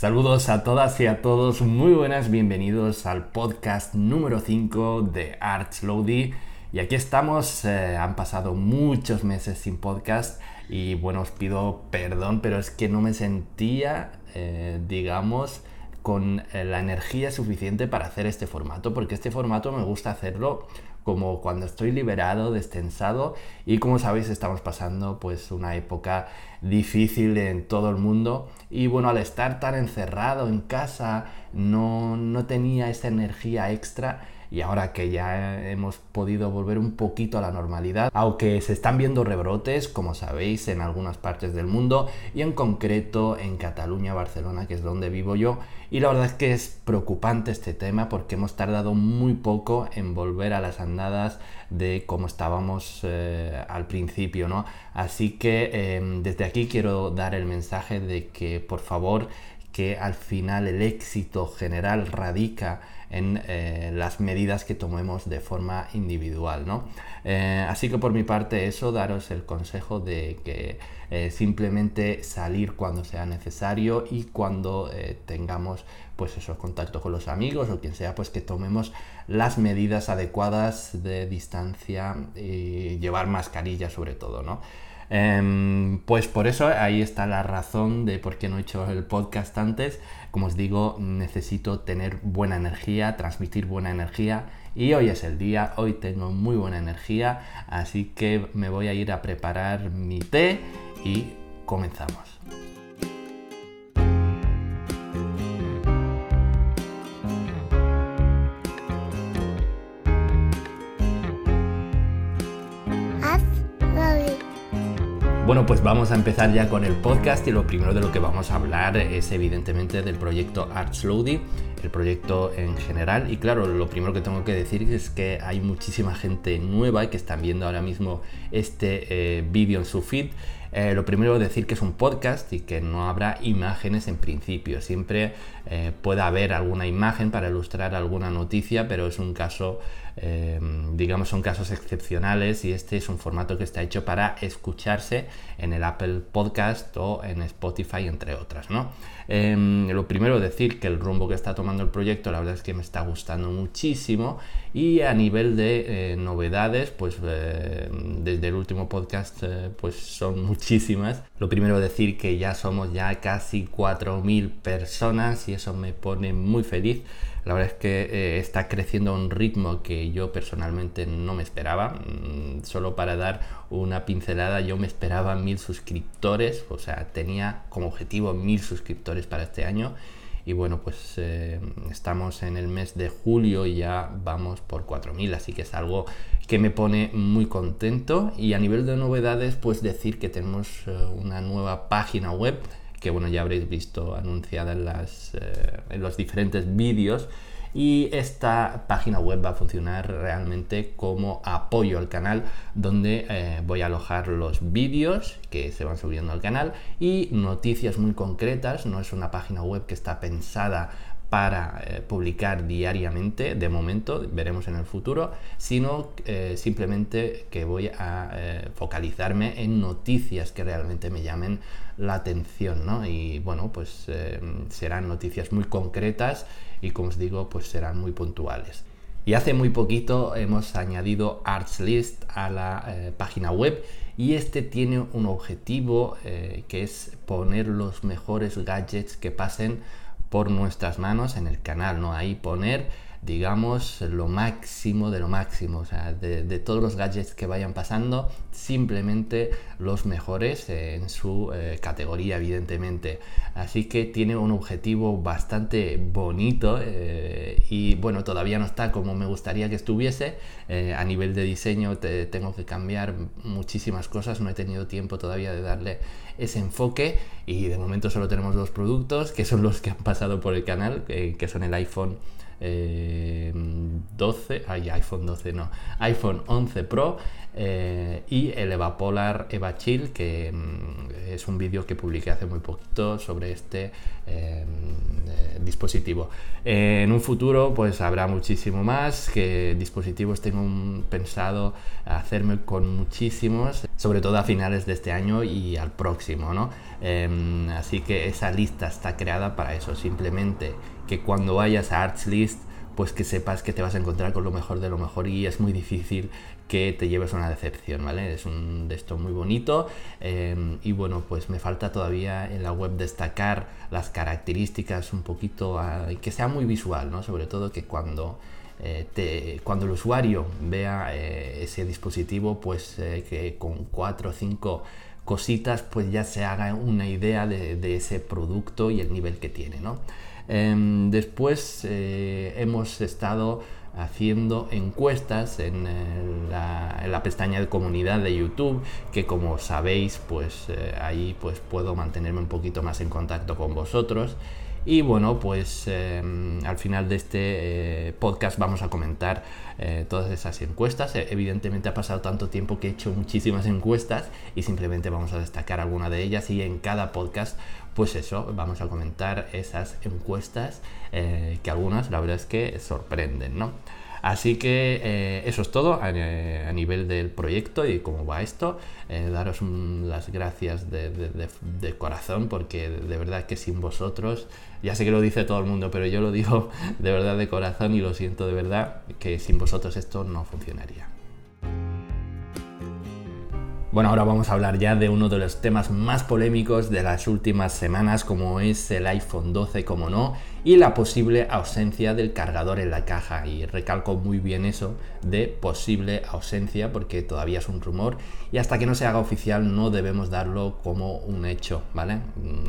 Saludos a todas y a todos, muy buenas, bienvenidos al podcast número 5 de Arts Lodi. Y aquí estamos, eh, han pasado muchos meses sin podcast y bueno, os pido perdón, pero es que no me sentía, eh, digamos, con eh, la energía suficiente para hacer este formato, porque este formato me gusta hacerlo como cuando estoy liberado, destensado y como sabéis estamos pasando pues una época difícil en todo el mundo. Y bueno al estar tan encerrado en casa no, no tenía esa energía extra y ahora que ya hemos podido volver un poquito a la normalidad, aunque se están viendo rebrotes, como sabéis, en algunas partes del mundo y en concreto en Cataluña, Barcelona, que es donde vivo yo, y la verdad es que es preocupante este tema porque hemos tardado muy poco en volver a las andadas de cómo estábamos eh, al principio, ¿no? Así que em, desde aquí quiero dar el mensaje de que por favor que al final el éxito general radica en eh, las medidas que tomemos de forma individual. ¿no? Eh, así que por mi parte eso, daros el consejo de que eh, simplemente salir cuando sea necesario y cuando tengamos pues esos contactos con los amigos o quien sea, pues que tomemos las medidas adecuadas de distancia y llevar mascarilla sobre todo, ¿no? Em, pues por eso ahí está la razón de por qué no he hecho el podcast antes. Como os digo, necesito tener buena energía, transmitir buena energía y hoy es el día, hoy tengo muy buena energía, así que me voy a ir a preparar mi té y comenzamos. Bueno, pues vamos a empezar ya con el podcast y lo primero de lo que vamos a hablar es evidentemente del proyecto Arts Lodi, el proyecto en general. Y claro, lo primero que tengo que decir es que hay muchísima gente nueva que están viendo ahora mismo este eh, vídeo en su feed. Eh, lo primero decir que es un podcast y que no habrá imágenes en principio. Siempre eh, puede haber alguna imagen para ilustrar alguna noticia, pero es un caso Em, digamos, son casos excepcionales y este es un formato que está hecho para escucharse en el Apple Podcast o en Spotify, entre otras. ¿no? Em, lo primero, decir que el rumbo que está tomando el proyecto, la verdad es que me está gustando muchísimo y a nivel de eh, novedades, pues eh, desde el último podcast, eh, pues son muchísimas. Lo primero, decir que ya somos ya casi 4.000 personas y eso me pone muy feliz. La verdad es que eh, está creciendo a un ritmo que yo personalmente no me esperaba. Mm, solo para dar una pincelada, yo me esperaba mil suscriptores, o sea, tenía como objetivo mil suscriptores para este año. Y bueno, pues eh, estamos en el mes de julio y ya vamos por 4.000, así que es algo que me pone muy contento. Y a nivel de novedades, pues decir que tenemos eh, una nueva página web que bueno, ya habréis visto anunciada en, las, eh, en los diferentes vídeos. Y esta página web va a funcionar realmente como apoyo al canal, donde eh, voy a alojar los vídeos que se van subiendo al canal y noticias muy concretas. No es una página web que está pensada para eh, publicar diariamente, de momento, veremos en el futuro, sino eh, simplemente que voy a eh, focalizarme en noticias que realmente me llamen la atención, ¿no? Y bueno, pues serán noticias muy concretas y como os digo, pues serán muy puntuales. Y hace muy poquito hemos añadido Arts List a la página web y este tiene un objetivo que es poner los mejores gadgets que pasen por nuestras manos en el canal, ¿no? Ahí poner, digamos, lo máximo de lo máximo, o sea, de, todos los gadgets que vayan pasando, simplemente los mejores en su eh, categoría, evidentemente. Así que tiene un objetivo bastante bonito eh, y bueno, todavía no está como me gustaría que estuviese. Eh, a nivel de diseño te, tengo que cambiar muchísimas cosas, no he tenido tiempo todavía de darle ese enfoque y de momento solo tenemos dos productos que son los que han pasado por el canal, que son el iPhone 12, eh, ay, iPhone 12 no, iPhone 11 Pro y el Evapolar Eva Chill, que mm, es un vídeo que publiqué hace muy poquito sobre este eh, dispositivo. en un futuro pues habrá muchísimo más, que dispositivos tengo pensado hacerme con muchísimos, sobre todo a finales de este año y al próximo, ¿no? Em, así que esa lista está creada para eso, simplemente que cuando vayas a Arts List pues que sepas que te vas a encontrar con lo mejor de lo mejor y es muy difícil que te lleves una decepción, ¿vale? Es un de muy bonito em, y bueno, pues me falta todavía en la web destacar las características un poquito, que sea muy visual, ¿no? Sobre todo que cuando... Eh, te, cuando el usuario vea eh, ese dispositivo, pues eh, que con cuatro o cinco cositas, pues ya se haga una idea de, de ese producto y el nivel que tiene, ¿no? Em, después eh, hemos estado haciendo encuestas en, eh, la, pestaña de comunidad de YouTube que como sabéis pues eh, ahí pues puedo mantenerme un poquito más en contacto con vosotros y bueno, pues em, al final de este eh, podcast vamos a comentar eh, todas esas encuestas. E, evidentemente ha pasado tanto tiempo que he hecho muchísimas encuestas y simplemente vamos a destacar alguna de ellas y en cada podcast, pues eso, vamos a comentar esas encuestas eh, que algunas la verdad es que sorprenden, ¿no? Así que eh, eso es todo a, nivel del proyecto y cómo va esto. Eh, daros las gracias de, corazón porque de verdad que sin vosotros, ya sé que lo dice todo el mundo, pero yo lo digo de verdad de corazón y lo siento de verdad que sin vosotros esto no funcionaría. Bueno, ahora vamos a hablar ya de uno de los temas más polémicos de las últimas semanas, como es el iPhone 12, como no, y la posible ausencia del cargador en la caja. Y recalco muy bien eso de posible ausencia, porque todavía es un rumor, y hasta que no se haga oficial no debemos darlo como un hecho, ¿vale?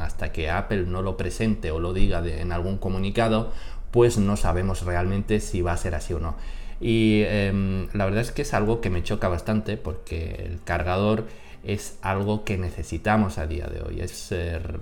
Hasta que Apple no lo presente o lo diga en algún comunicado, pues no sabemos realmente si va a ser así o no. Y em, la verdad es que es algo que me choca bastante porque el cargador es algo que necesitamos a día de hoy. Es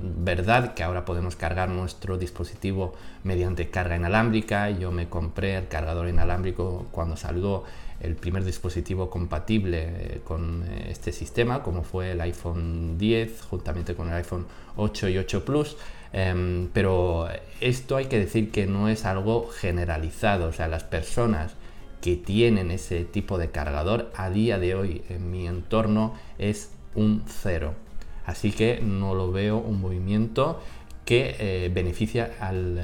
verdad que ahora podemos cargar nuestro dispositivo mediante carga inalámbrica. Yo me compré el cargador inalámbrico cuando salió el primer dispositivo compatible eh, con eh, este sistema, como fue el iPhone 10 juntamente con el iPhone 8 y 8 Plus. Em, pero esto hay que decir que no es algo generalizado, o sea, las personas que tienen ese tipo de cargador a día de hoy en mi entorno es un cero. Así que no lo veo un movimiento que eh, beneficia al, eh,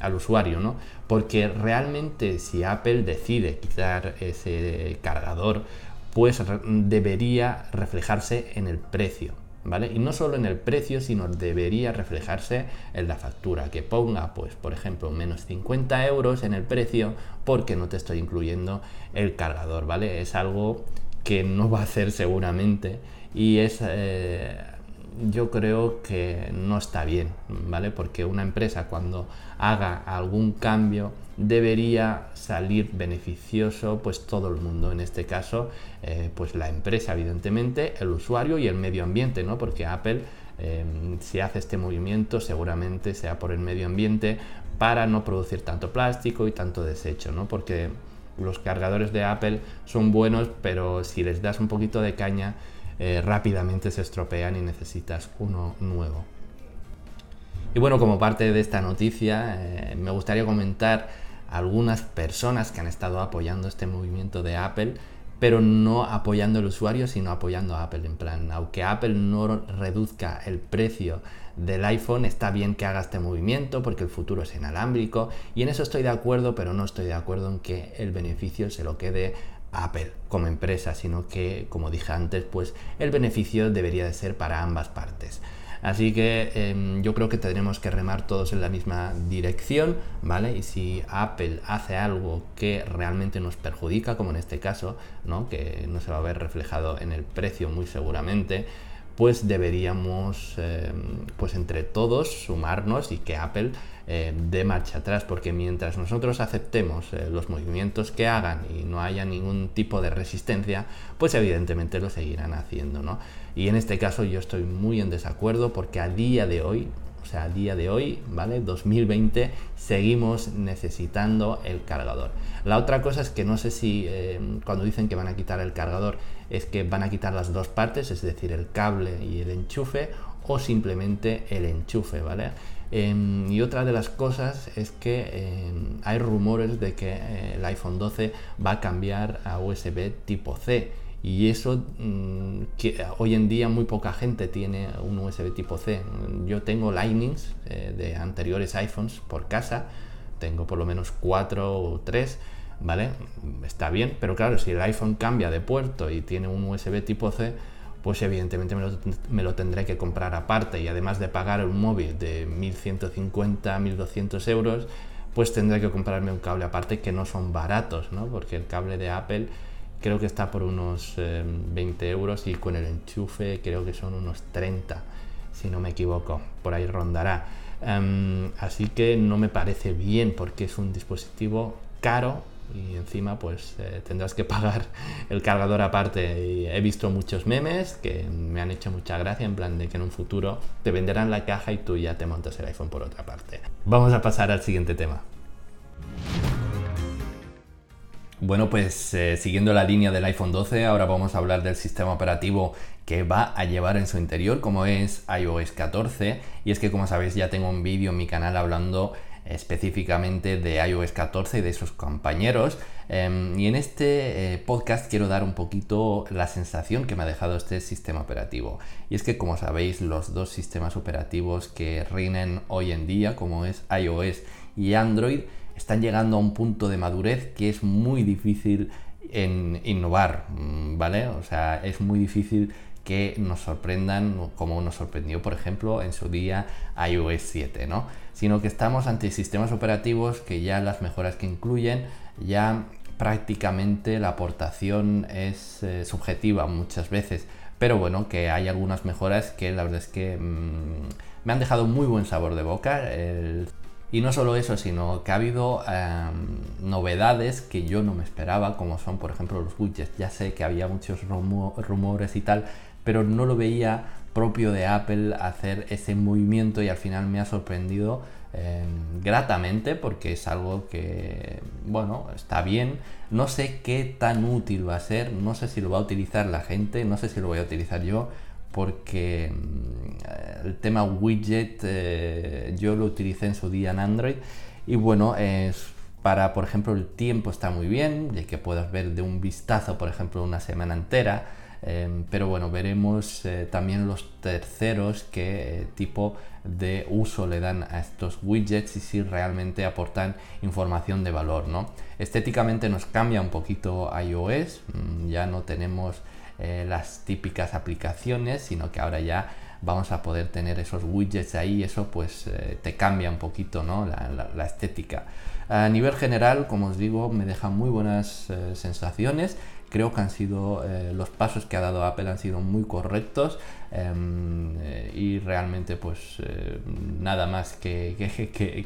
al, usuario, ¿no? Porque realmente si Apple decide quitar ese cargador, pues debería reflejarse en el precio. Y no solo en el precio, sino debería reflejarse en la factura, que ponga, pues, por ejemplo, menos 50 euros en el precio porque no te estoy incluyendo el cargador, ¿vale? Es algo que no va a hacer seguramente y es... Eh, yo creo que no está bien, ¿vale? Porque una empresa cuando haga algún cambio debería salir beneficioso pues todo el mundo, en este caso eh, pues la empresa evidentemente, el usuario y el medio ambiente, ¿no? Porque Apple em, si hace este movimiento seguramente sea por el medio ambiente para no producir tanto plástico y tanto desecho, ¿no? Porque los cargadores de Apple son buenos, pero si les das un poquito de caña, eh, rápidamente se estropean y necesitas uno nuevo. Y bueno, como parte de esta noticia, eh, me gustaría comentar algunas personas que han estado apoyando este movimiento de Apple, pero no apoyando al usuario, sino apoyando a Apple. En plan, aunque Apple no reduzca el precio del iPhone, está bien que haga este movimiento porque el futuro es inalámbrico y en eso estoy de acuerdo, pero no estoy de acuerdo en que el beneficio se lo quede Apple como empresa, sino que, como dije antes, pues el beneficio debería de ser para ambas partes. Así que em, yo creo que tendremos que remar todos en la misma dirección, ¿vale? Y si Apple hace algo que realmente nos perjudica, como en este caso, ¿no? Que no se va a ver reflejado en el precio muy seguramente, pues deberíamos, eh, pues entre todos, sumarnos y que Apple eh, dé marcha atrás, porque mientras nosotros aceptemos eh, los movimientos que hagan y no haya ningún tipo de resistencia, pues evidentemente lo seguirán haciendo, ¿no? Y en este caso yo estoy muy en desacuerdo porque a día de hoy, o sea, a día de hoy, ¿vale? 2020, seguimos necesitando el cargador. La otra cosa es que no sé si cuando dicen que van a quitar el cargador, es que van a quitar las dos partes, es decir, el cable y el enchufe, o simplemente el enchufe, ¿vale? Em, y otra de las cosas es que em, hay rumores de que eh, el iPhone 12 va a cambiar a USB tipo C. Y eso mm, que hoy en día muy poca gente tiene un USB tipo C. Yo tengo Lightnings eh, de anteriores iPhones por casa, tengo por lo menos cuatro o tres, ¿vale? Está bien, pero claro, si el iPhone cambia de puerto y tiene un USB tipo C, pues evidentemente me lo, tendré que comprar aparte y además de pagar un móvil de 1150, 1200 euros, pues tendré que comprarme un cable aparte que no son baratos, ¿no? Porque el cable de Apple creo que está por unos 20 eh, euros y con el enchufe creo que son unos 30, si no me equivoco, por ahí rondará. Em, así que no me parece bien porque es un dispositivo caro y encima pues eh, tendrás que pagar el cargador aparte. He visto muchos memes que me han hecho mucha gracia en plan de que en un futuro te venderán la caja y tú ya te montas el iPhone por otra parte. Vamos a pasar al siguiente tema. Bueno, pues eh, siguiendo la línea del iPhone 12, ahora vamos a hablar del sistema operativo que va a llevar en su interior, como es iOS 14. Y es que, como sabéis, ya tengo un vídeo en mi canal hablando específicamente de iOS 14 y de sus compañeros. Em, y en este eh, podcast quiero dar un poquito la sensación que me ha dejado este sistema operativo. Y es que como sabéis los dos sistemas operativos que reinen hoy en día, como es iOS y Android, están llegando a un punto de madurez que es muy difícil en innovar, mm, ¿vale? O sea, es muy difícil que nos sorprendan como nos sorprendió, por ejemplo, en su día iOS 7, ¿no? Sino que estamos ante sistemas operativos que ya las mejoras que incluyen ya prácticamente la aportación es eh, subjetiva muchas veces, pero bueno, que hay algunas mejoras que la verdad es que mm, me han dejado muy buen sabor de boca. Y no solo eso, sino que ha habido em, novedades que yo no me esperaba, como son por ejemplo los widgets. Ya sé que había muchos rumores y tal, pero no lo veía propio de Apple hacer ese movimiento y al final me ha sorprendido em, gratamente porque es algo que, bueno, está bien. No sé qué tan útil va a ser, no sé si lo va a utilizar la gente, no sé si lo voy a utilizar yo porque mm, el tema widget eh, yo lo utilicé en su día en Android y bueno, es para, por ejemplo, el tiempo está muy bien, ya que puedas ver de un vistazo, por ejemplo, una semana entera. Em, pero bueno, veremos eh, también los terceros qué eh, tipo de uso le dan a estos widgets y si realmente aportan información de valor, ¿no? Estéticamente nos cambia un poquito iOS, mm, ya no tenemos eh, las típicas aplicaciones, sino que ahora ya vamos a poder tener esos widgets ahí, eso pues te cambia un poquito ¿no? la, estética. A nivel general, como os digo, me deja muy buenas sensaciones. Creo que han sido eh, los pasos que ha dado Apple han sido muy correctos em, eh, y realmente pues eh, nada más que,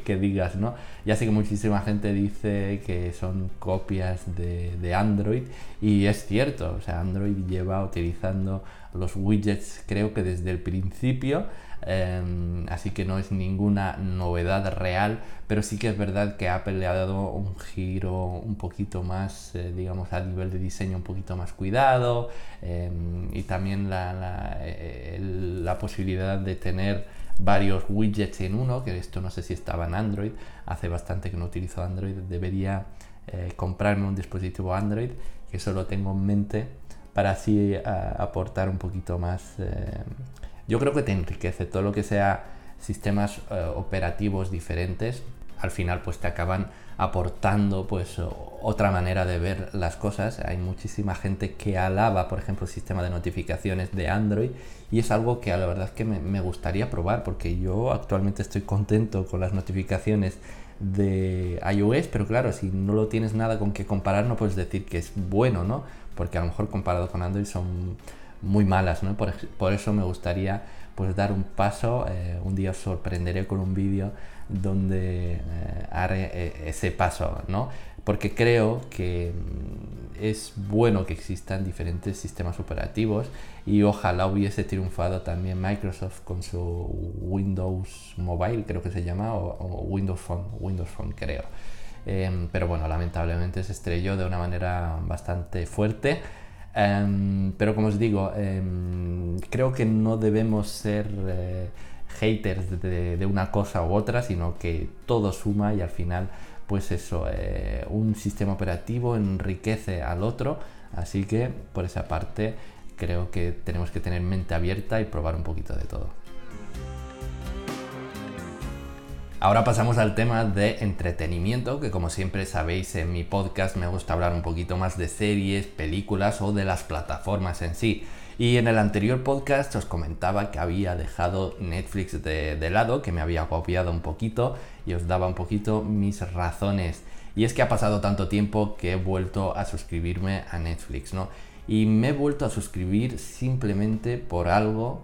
que, digas no ya sé que muchísima gente dice que son copias de, de Android y es cierto o sea Android lleva utilizando los widgets creo que desde el principio Em, así que no es ninguna novedad real, pero sí que es verdad que Apple le ha dado un giro un poquito más, eh, digamos, a nivel de diseño un poquito más cuidado em, y también la, eh, la, posibilidad de tener varios widgets en uno, que esto no sé si estaba en Android, hace bastante que no utilizo Android, debería eh, comprarme un dispositivo Android, que eso lo tengo en mente para así aportar un poquito más yo creo que te enriquece todo lo que sea sistemas eh, operativos diferentes. Al final pues te acaban aportando pues otra manera de ver las cosas. Hay muchísima gente que alaba por ejemplo el sistema de notificaciones de Android y es algo que a la verdad es que me, gustaría probar porque yo actualmente estoy contento con las notificaciones de iOS pero claro si no lo tienes nada con que comparar no puedes decir que es bueno no porque a lo mejor comparado con Android son muy malas, ¿no? Por, eso me gustaría pues dar un paso, eh, un día os sorprenderé con un vídeo donde eh, haré eh, ese paso, ¿no? Porque creo que mm, es bueno que existan diferentes sistemas operativos y ojalá hubiese triunfado también Microsoft con su Windows Mobile, creo que se llama, o, Windows Phone, Windows Phone creo. Em, pero bueno, lamentablemente se estrelló de una manera bastante fuerte Em, pero como os digo, em, creo que no debemos ser eh, haters de, una cosa u otra, sino que todo suma y al final, pues eso, eh, un sistema operativo enriquece al otro, así que por esa parte creo que tenemos que tener mente abierta y probar un poquito de todo. Ahora pasamos al tema de entretenimiento, que como siempre sabéis en mi podcast me gusta hablar un poquito más de series, películas o de las plataformas en sí. Y en el anterior podcast os comentaba que había dejado Netflix de, lado, que me había copiado un poquito y os daba un poquito mis razones. Y es que ha pasado tanto tiempo que he vuelto a suscribirme a Netflix, ¿no? Y me he vuelto a suscribir simplemente por algo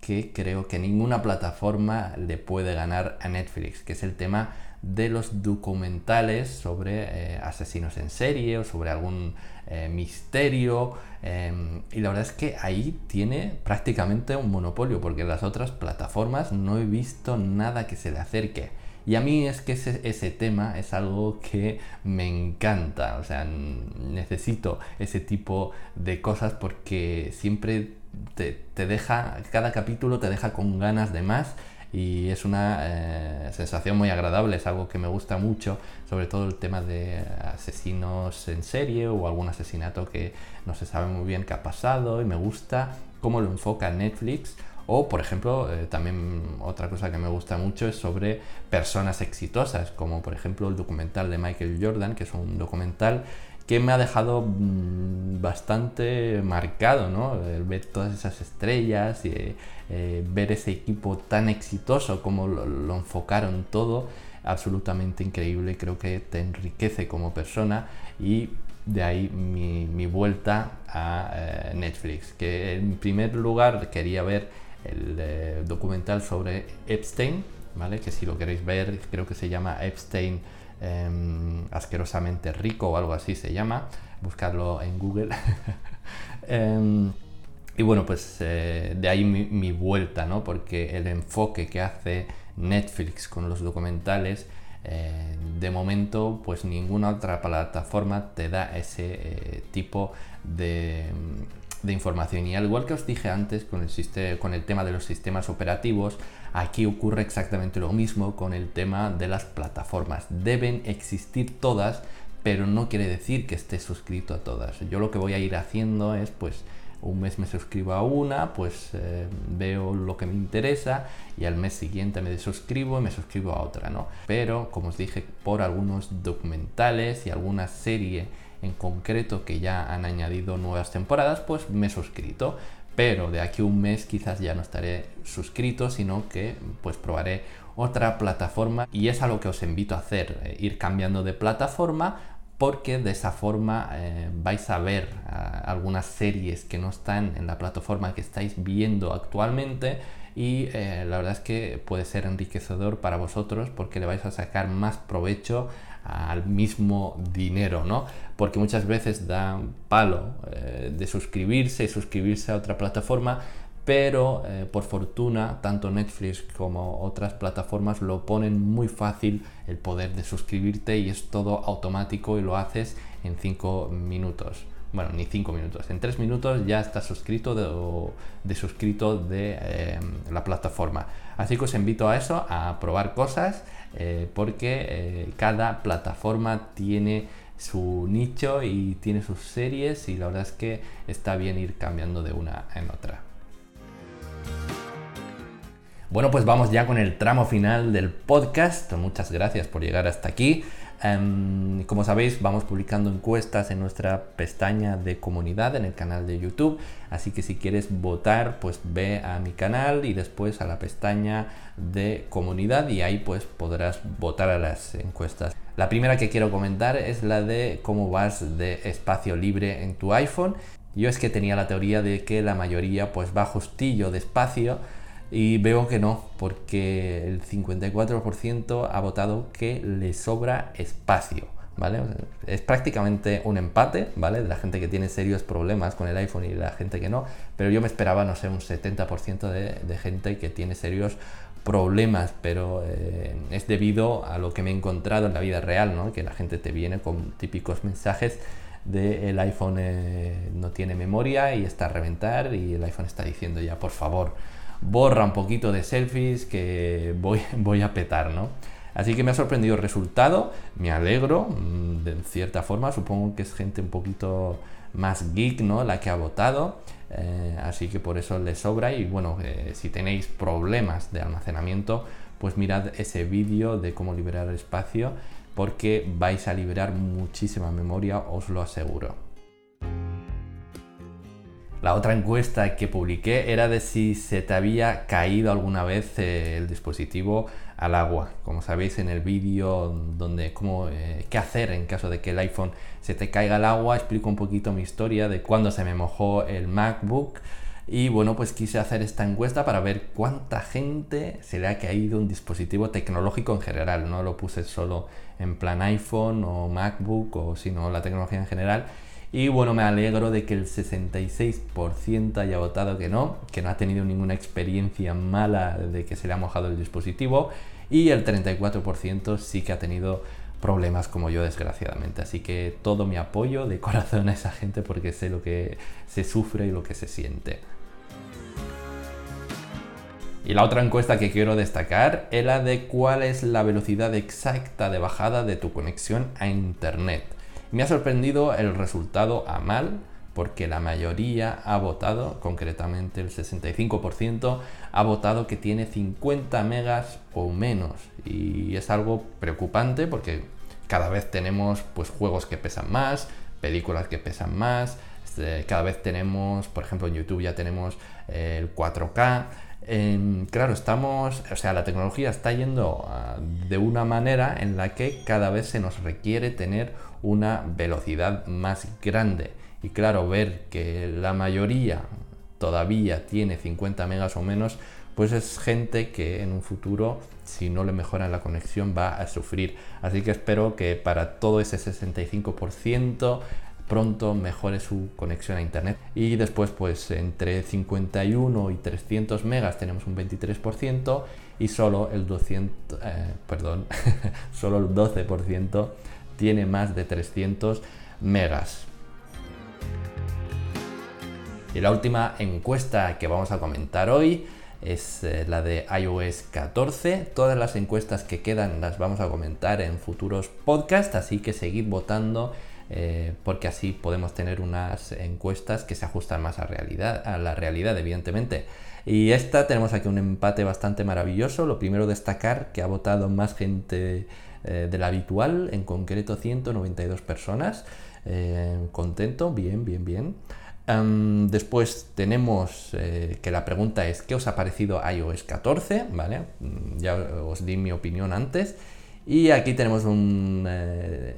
que creo que ninguna plataforma le puede ganar a Netflix, que es el tema de los documentales sobre eh, asesinos en serie o sobre algún eh, misterio. Em, y la verdad es que ahí tiene prácticamente un monopolio, porque en las otras plataformas no he visto nada que se le acerque. Y a mí es que ese, ese, tema es algo que me encanta, o sea, necesito ese tipo de cosas porque siempre te, deja, cada capítulo te deja con ganas de más y es una eh, sensación muy agradable, es algo que me gusta mucho, sobre todo el tema de asesinos en serie o algún asesinato que no se sabe muy bien qué ha pasado y me gusta cómo lo enfoca Netflix. O, por ejemplo, eh, también otra cosa que me gusta mucho es sobre personas exitosas, como por ejemplo el documental de Michael Jordan, que es un documental que me ha dejado mm, bastante marcado, ¿no? ver todas esas estrellas y eh, ver ese equipo tan exitoso como lo, enfocaron todo, absolutamente increíble, creo que te enriquece como persona y de ahí mi, vuelta a eh, Netflix, que en primer lugar quería ver el eh, documental sobre Epstein, ¿vale? Que si lo queréis ver, creo que se llama Epstein Em, asquerosamente rico o algo así se llama, buscarlo en Google. Em, y bueno, pues eh, de ahí mi, vuelta, ¿no? Porque el enfoque que hace Netflix con los documentales, eh, de momento, pues ninguna otra plataforma te da ese eh, tipo de, de, información. Y al igual que os dije antes con el, con el tema de los sistemas operativos, Aquí ocurre exactamente lo mismo con el tema de las plataformas. Deben existir todas, pero no quiere decir que esté suscrito a todas. Yo lo que voy a ir haciendo es pues un mes me suscribo a una, pues eh, veo lo que me interesa y al mes siguiente me desuscribo y me suscribo a otra, ¿no? Pero como os dije, por algunos documentales y alguna serie en concreto que ya han añadido nuevas temporadas, pues me he suscrito. Pero de aquí a un mes quizás ya no estaré suscrito, sino que pues probaré otra plataforma. Y es a lo que os invito a hacer, eh, ir cambiando de plataforma porque de esa forma eh, vais a ver ah, algunas series que no están en la plataforma que estáis viendo actualmente. Y eh, la verdad es que puede ser enriquecedor para vosotros porque le vais a sacar más provecho al mismo dinero, ¿no? Porque muchas veces da palo eh, de suscribirse y suscribirse a otra plataforma, pero eh, por fortuna tanto Netflix como otras plataformas lo ponen muy fácil el poder de suscribirte y es todo automático y lo haces en 5 minutos. Bueno, ni 5 minutos, en 3 minutos ya estás suscrito de, de suscrito de eh, la plataforma. Así que os invito a eso, a probar cosas eh, porque eh, cada plataforma tiene su nicho y tiene sus series y la verdad es que está bien ir cambiando de una en otra. Bueno, pues vamos ya con el tramo final del podcast. Muchas gracias por llegar hasta aquí. Em, como sabéis, vamos publicando encuestas en nuestra pestaña de comunidad en el canal de YouTube. Así que si quieres votar, pues ve a mi canal y después a la pestaña de comunidad y ahí pues podrás votar a las encuestas. La primera que quiero comentar es la de cómo vas de espacio libre en tu iPhone. Yo es que tenía la teoría de que la mayoría pues va justillo de espacio y veo que no, porque el 54% ha votado que le sobra espacio, ¿vale? Es prácticamente un empate, ¿vale? De la gente que tiene serios problemas con el iPhone y la gente que no, pero yo me esperaba, no sé, un 70% de, de, gente que tiene serios problemas, pero eh, es debido a lo que me he encontrado en la vida real, ¿no? Que la gente te viene con típicos mensajes de el iPhone eh, no tiene memoria y está a reventar y el iPhone está diciendo ya, por favor, borra un poquito de selfies que voy, a petar, ¿no? Así que me ha sorprendido el resultado, me alegro, mm, de cierta forma, supongo que es gente un poquito más geek, ¿no? La que ha votado, eh, así que por eso le sobra y bueno, eh, si tenéis problemas de almacenamiento, pues mirad ese vídeo de cómo liberar espacio porque vais a liberar muchísima memoria, os lo aseguro. La otra encuesta que publiqué era de si se te había caído alguna vez eh, el dispositivo al agua. Como sabéis en el vídeo donde cómo, eh, qué hacer en caso de que el iPhone se te caiga al agua, explico un poquito mi historia de cuando se me mojó el MacBook. Y bueno, pues quise hacer esta encuesta para ver cuánta gente se le ha caído un dispositivo tecnológico en general. No lo puse solo en plan iPhone o MacBook o sino la tecnología en general. Y bueno, me alegro de que el 66% haya votado que no, que no ha tenido ninguna experiencia mala de que se le ha mojado el dispositivo. Y el 34% sí que ha tenido problemas como yo desgraciadamente. Así que todo mi apoyo de corazón a esa gente porque sé lo que se sufre y lo que se siente. Y la otra encuesta que quiero destacar es la de cuál es la velocidad exacta de bajada de tu conexión a Internet. Me ha sorprendido el resultado a mal porque la mayoría ha votado, concretamente el 65%, ha votado que tiene 50 megas o menos. Y es algo preocupante porque cada vez tenemos pues, juegos que pesan más, películas que pesan más, este, cada vez tenemos, por ejemplo en YouTube ya tenemos eh, el 4K. claro, estamos, o sea, la tecnología está yendo ah, de una manera en la que cada vez se nos requiere tener una velocidad más grande. Y claro, ver que la mayoría todavía tiene 50 megas o menos, pues es gente que en un futuro, si no le mejoran la conexión, va a sufrir. Así que espero que para todo ese 65% pronto mejore su conexión a internet y después pues entre 51 y 300 megas tenemos un 23% y solo el 200 eh, perdón solo el 12% tiene más de 300 megas. Y la última encuesta que vamos a comentar hoy es eh, la de iOS 14. Todas las encuestas que quedan las vamos a comentar en futuros podcasts, así que seguid votando eh, porque así podemos tener unas encuestas que se ajustan más a, realidad, a la realidad, evidentemente. Y esta tenemos aquí un empate bastante maravilloso. Lo primero destacar que ha votado más gente eh, de la habitual, en concreto 192 personas. Eh, contento, bien, bien, bien. después tenemos eh, que la pregunta es ¿qué os ha parecido iOS 14? ¿Vale? Mm, ya os di mi opinión antes. Y aquí tenemos un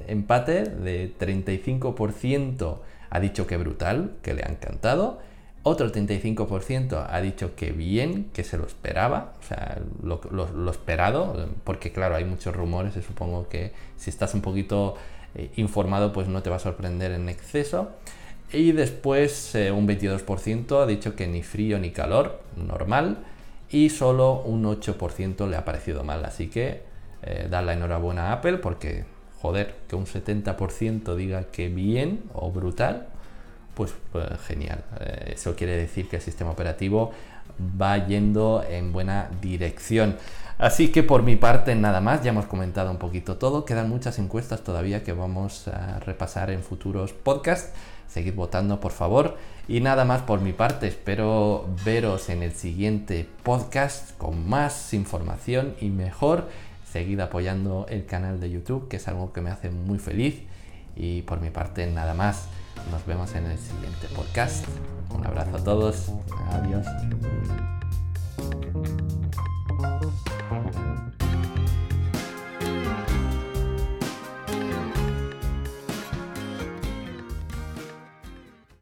empate de 35% ha dicho que brutal, que le ha encantado. Otro 35% ha dicho que bien, que se lo esperaba, o sea, lo, esperado, porque claro, hay muchos rumores y supongo que si estás un poquito eh, informado, pues no te va a sorprender en exceso. Y después eh, un 22% ha dicho que ni frío ni calor, normal, y solo un 8% le ha parecido mal. Así que eh, dar la enhorabuena a Apple porque, joder, que un 70% diga que bien o brutal, pues, pues, genial. Eh, eso quiere decir que el sistema operativo va yendo en buena dirección. Así que por mi parte nada más, ya hemos comentado un poquito todo, quedan muchas encuestas todavía que vamos a repasar en futuros podcasts, seguid votando por favor. Y nada más por mi parte, espero veros en el siguiente podcast con más información y mejor, seguid apoyando el canal de YouTube que es algo que me hace muy feliz. Y por mi parte nada más. Nos vemos en el siguiente podcast. Un abrazo a todos. Adiós.